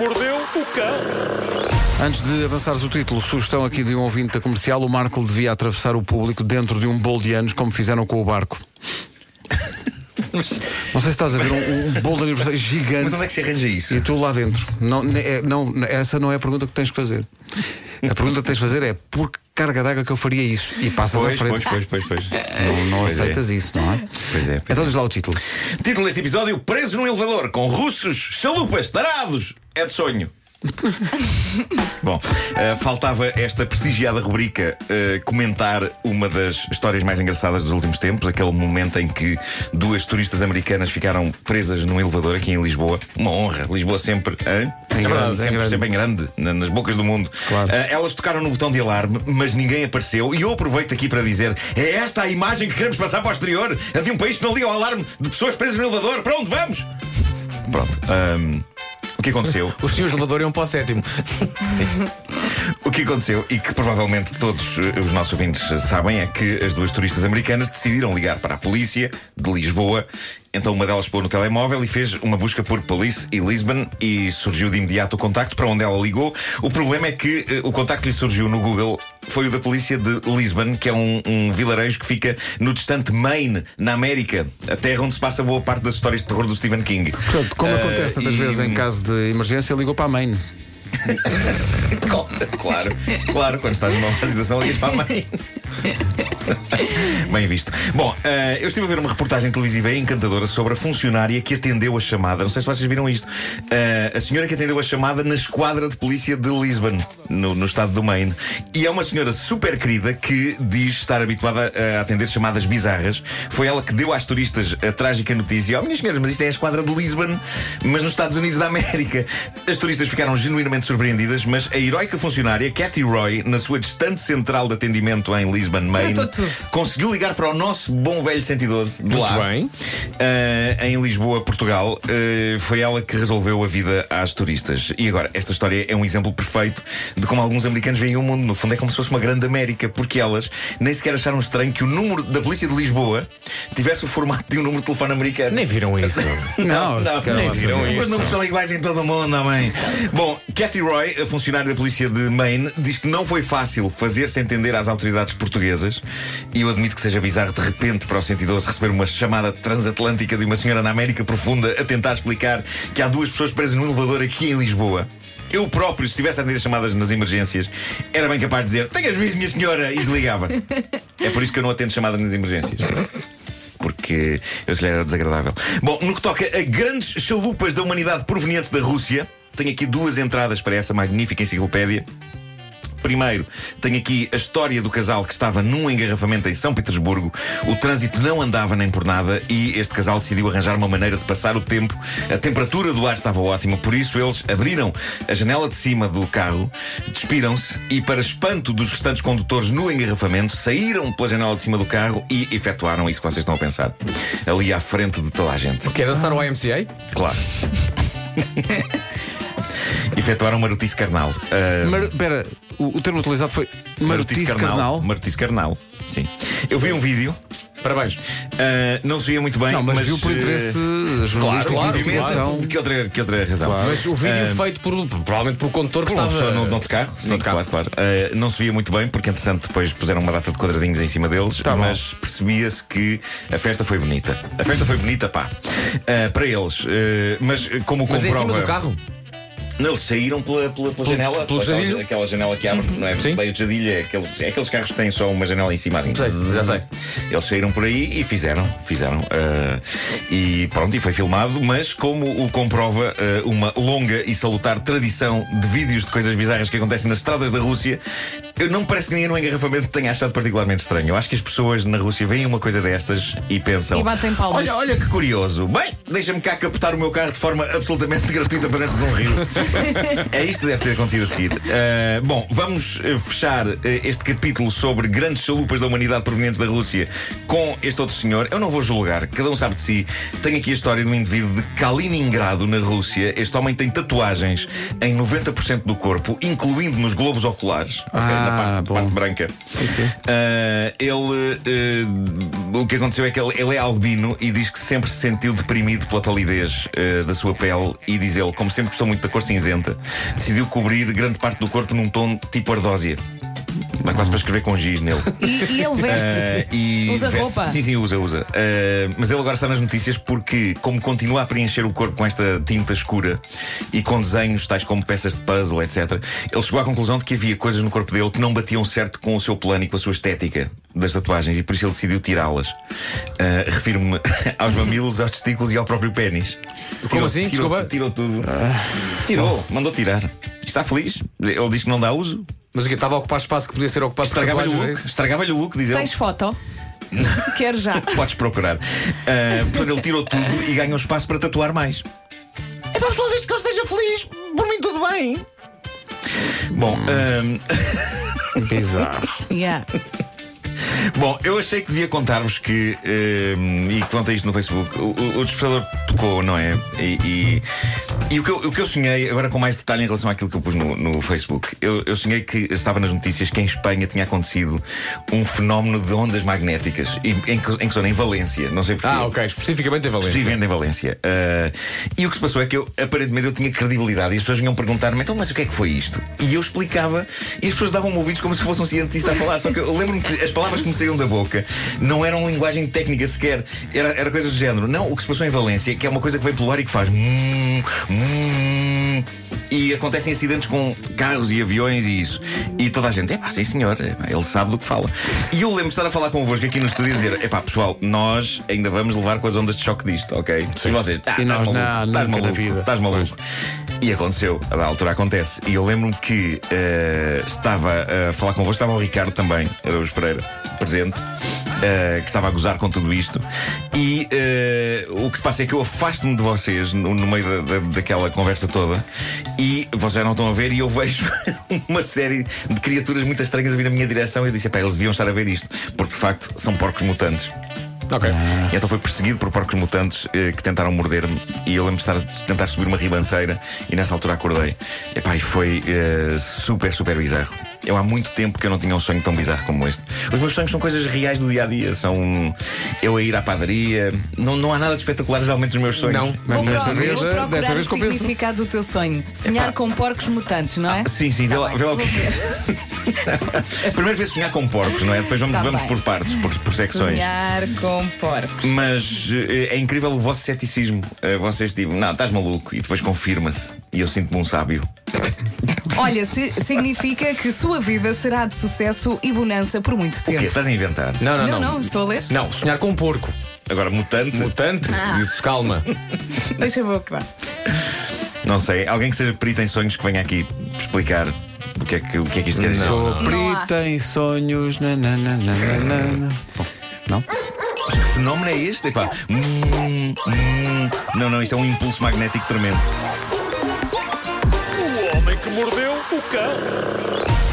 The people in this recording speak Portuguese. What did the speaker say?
mordeu o cão. Antes de avançares o título, sugestão aqui de um ouvinte da comercial: o Marco devia atravessar o público dentro de um bolo de anos, como fizeram com o barco. Não sei se estás a ver um, um bolo de aniversário gigante. Mas onde é que se arranja isso? E tu lá dentro. Não, é- não, essa não é a pergunta que tens que fazer. A pergunta que tens de fazer é por que carga d'água que eu faria isso? E passas à Pois, frente. pois, pois, pois, pois. Não, não Pois é. aceitas isso, não é? Pois é, pois Então é. diz lá o título. Título deste episódio: Presos num elevador com russos, chalupas, tarados. É de sonho. Bom, eh, faltava esta prestigiada rubrica eh, comentar uma das histórias mais engraçadas dos últimos tempos, aquele momento em que duas turistas americanas ficaram presas num elevador aqui em Lisboa. Uma honra. Lisboa sempre, hã? Em grande, em sempre, grande. sempre em grande, na- nas bocas do mundo. Claro. Eh, elas tocaram no botão de alarme, mas ninguém apareceu. E eu aproveito aqui para dizer: é esta a imagem que queremos passar para o exterior? A de um país que não liga ao alarme de pessoas presas no elevador. Para onde vamos? Pronto. ahm, o que aconteceu? Os senhores elevador iam para o sétimo. O que aconteceu e que provavelmente todos eh, os nossos ouvintes sabem é que as duas turistas americanas decidiram ligar para a polícia de Lisboa. Então uma delas pôs no telemóvel e fez uma busca por Police e Lisbon e surgiu de imediato o contacto para onde ela ligou. O problema é que eh, o contacto que lhe surgiu no Google foi o da polícia de Lisbon, que é um, um vilarejo que fica no distante Maine, na América, a terra onde se passa boa parte das histórias de terror do Stephen King. Portanto, como Eh, acontece tantas e- vezes em caso de emergência, ligou para a mãe. Claro, claro, quando estás numa má situação, ligas para a mãe. Bem visto. Bom, eh, eu estive a ver uma reportagem televisiva encantadora sobre a funcionária que atendeu a chamada. Não sei se vocês viram isto. Eh, a senhora que atendeu a chamada na esquadra de polícia de Lisbon, no, no estado do Maine. E é uma senhora super querida que diz estar habituada a atender chamadas bizarras. Foi ela que deu às turistas a trágica notícia: Oh, minhas senhoras, mas isto é a esquadra de Lisbon, mas nos Estados Unidos da América. As turistas ficaram genuinamente surpreendidas, mas a heroica funcionária, Cathy Roy, na sua distante central de atendimento em Lisbon, Maine, Tratou tudo. conseguiu ligar para o nosso bom velho 112 de Muito lá, bem. eh, em Lisboa, Portugal. Eh, foi ela que resolveu a vida às turistas. E agora, esta história é um exemplo perfeito de como alguns americanos veem o mundo. No fundo, é como se fosse uma grande América, porque elas nem sequer acharam estranho que o número da polícia de Lisboa tivesse o formato de um número de telefone americano. Nem viram isso. Não, não, quero nem lá viram saber. Os números são iguais em todo o mundo, amém. Bom, Cathy Roy, a funcionária da polícia de Maine, diz que não foi fácil fazer-se entender às autoridades portuguesas. E eu admito que seja bizarro de repente para o 112 receber uma chamada transatlântica de uma senhora na América Profunda a tentar explicar que há duas pessoas presas no elevador aqui em Lisboa. Eu próprio, se estivesse a atender chamadas nas emergências, era bem capaz de dizer: Tenha juízo, minha senhora, e desligava. É por isso que eu não atendo chamadas nas emergências porque eu lhe era desagradável. Bom, no que toca a grandes chalupas da humanidade provenientes da Rússia, tenho aqui duas entradas para essa magnífica enciclopédia. Primeiro, tenho aqui a história do casal que estava num engarrafamento em São Petersburgo. O trânsito não andava nem por nada e este casal decidiu arranjar uma maneira de passar o tempo. A temperatura do ar estava ótima, por isso eles abriram a janela de cima do carro, despiram-se e, para espanto dos restantes condutores no engarrafamento, saíram pela janela de cima do carro e efetuaram isso que vocês estão a pensar. Ali à frente de toda a gente. Quer dançar o YMCA? Claro. efetuaram uma notícia carnal. Mar... Espera, o, o termo utilizado foi marotice carnal. Marutice carnal. Sim. Eu vi um vídeo. Parabéns. ah, não se via muito bem. Não, mas, viu por interesse Claro, jornalístico claro, de claro. Que outra, que outra razão? Claro. Mas o vídeo feito por, provavelmente por condutor que Por estava. no, no outro carro? Sim, outro carro. claro, claro. Ah, não se via muito bem, porque entretanto depois puseram uma data de quadradinhos em cima deles, Tá mas percebia-se que a festa foi bonita. A festa foi bonita, pá. Ah, para eles. Ah, mas como Mas em comprova. cima do carro? Não, eles saíram pela, pela, pela janela. pelo aquela, aquela janela que abre, não é Sim. bem o jadilho, é aqueles, é aqueles carros que têm só uma janela em cima assim. Sei, já sei. Eles saíram por aí e fizeram, fizeram. ah, e pronto, e foi filmado, mas como o comprova ah, uma longa e salutar tradição de vídeos de coisas bizarras que acontecem nas estradas da Rússia, eu não me parece que ninguém no engarrafamento tenha achado particularmente estranho. Eu acho que as pessoas na Rússia veem uma coisa destas e pensam. E batem palmas. Olha, olha que curioso. Bem, deixa-me cá captar o meu carro de forma absolutamente gratuita para dentro de um rio. é isto que deve ter acontecido a seguir. Uh, bom, vamos uh, fechar uh, este capítulo sobre grandes chalupas da humanidade provenientes da Rússia com este outro senhor. Eu não vou julgar, cada um sabe de si. Tenho aqui a história de um indivíduo de Kaliningrado, na Rússia. Este homem tem tatuagens em 90% do corpo, incluindo nos globos oculares. Ah, a parte, bom. parte branca. Ah, ele. ah, o que aconteceu é que ele, ele é albino e diz que sempre se sentiu deprimido pela palidez ah, da sua pele. E diz ele, como sempre gostou muito da cor cinzenta, decidiu cobrir grande parte do corpo num tom tipo ardósia. Dá quase para escrever com giz nele. E, e ele veste Ah, e Usa veste- roupa. Sim, sim, usa, usa. Ah, mas ele agora está nas notícias porque, como continua a preencher o corpo com esta tinta escura e com desenhos tais como peças de puzzle, etc., ele chegou à conclusão de que havia coisas no corpo dele que não batiam certo com o seu plano e com a sua estética das tatuagens e por isso ele decidiu tirá-las. Ah, Refiro-me aos mamilos, aos testículos e ao próprio pênis. Tirou- assim? Tirou, Desculpa. tirou tudo. Tirou, mandou tirar. Está feliz? Ele diz que não dá uso. Mas o que estava a ocupar espaço que podia ser ocupado por Estragava-lhe o look. Estragava-lhe o look, diz ele. Tens foto? Quero já. Podes procurar. Ah, portanto, ele tirou tudo e ganhou espaço para tatuar mais. É para pessoal, desde que ele esteja feliz, por mim tudo bem. Bom, ahm, Bizarro. Yeah. bom, eu achei que devia contar-vos que, ahm, e que contei isto no Facebook, o, o, o despertador tocou, não é? E, e- e o, que eu, o que eu sonhei, agora com mais detalhe em relação àquilo que eu pus no, no Facebook, eu, eu sonhei que estava nas notícias que em Espanha tinha acontecido um fenómeno de ondas magnéticas, em, em, que- em que zona? Em Valência, não sei porquê. Ah, ok, especificamente em Valência. Especificamente em Valência. Ah, e o que se passou é que eu, aparentemente, eu tinha credibilidade e as pessoas vinham perguntar-me, então, mas o que é que foi isto? E eu explicava e as pessoas davam-me ouvidos como se fosse um cientista a falar. Só que eu lembro-me que as palavras que me saíam da boca não eram linguagem técnica sequer, era, era coisa do género. Não, o que se passou em Valência, que é uma coisa que vem pelo ar e que faz. hum, e acontecem acidentes com carros e aviões e isso. E toda a gente, é pá, sim senhor, epá, ele sabe do que fala. E eu lembro de estar a falar convosco aqui no estúdio e dizer, é pá, pessoal, nós ainda vamos levar com as ondas de choque disto, ok? E vocês, ah, E estás nós, maluco, não, estás maluco, estás maluco. E aconteceu, a altura acontece. E eu lembro-me que eh, estava a falar convosco, estava o Ricardo também, Araújo Pereira, presente. Eh, que estava a gozar com tudo isto, e eh, o que se passa é que eu afasto-me de vocês no, no meio da, da- daquela conversa toda, e vocês já não estão a ver, e eu vejo uma série de criaturas muito estranhas a vir na minha direção. E eu disse: pá, eles deviam estar a ver isto, porque de facto são porcos mutantes. Ok. E então foi perseguido por porcos mutantes eh, que tentaram morder-me. E eu lembro de a tentar subir uma ribanceira e nessa altura acordei. Epá, e foi eh, super, super bizarro. Eu há muito tempo que eu não tinha um sonho tão bizarro como este. Os meus sonhos são coisas reais do dia a dia. São eu a ir à padaria. Não, não há nada de espetacular geralmente nos meus sonhos. Não, Mas Vou desta vez, vou desta vez o compensa. significado do teu sonho. Sonhar Epá. com porcos mutantes, não é? Sim, sim, vê lá, vê lá o que. Primeiro vez sonhar com porcos, não é? Depois vamos, Tá vamos bem. por partes, por, por secções. Sonhar com porcos. Mas eh, é incrível o vosso ceticismo. Eh, Vocês tipo, não, estás maluco. E depois confirma-se. E eu sinto-me um sábio. Olha, se- significa que sua vida será de sucesso e bonança por muito O quê? tempo. Estás a inventar? Não, não, Não, não. não, estou a ler. Não, sonhar com um porco. Agora, mutante? Mutante? Isso, calma. Deixa eu ver o que dá. Não sei. Alguém que seja perito em sonhos que venha aqui explicar o que é que, o que, é que isto quer dizer. Sou perita em sonhos. Na, na, na, na, na, na. Bom, não? Que fenómeno é este? Epá. Hum, hum. Não, não, isto é um impulso magnético tremendo. Que mordeu o cão.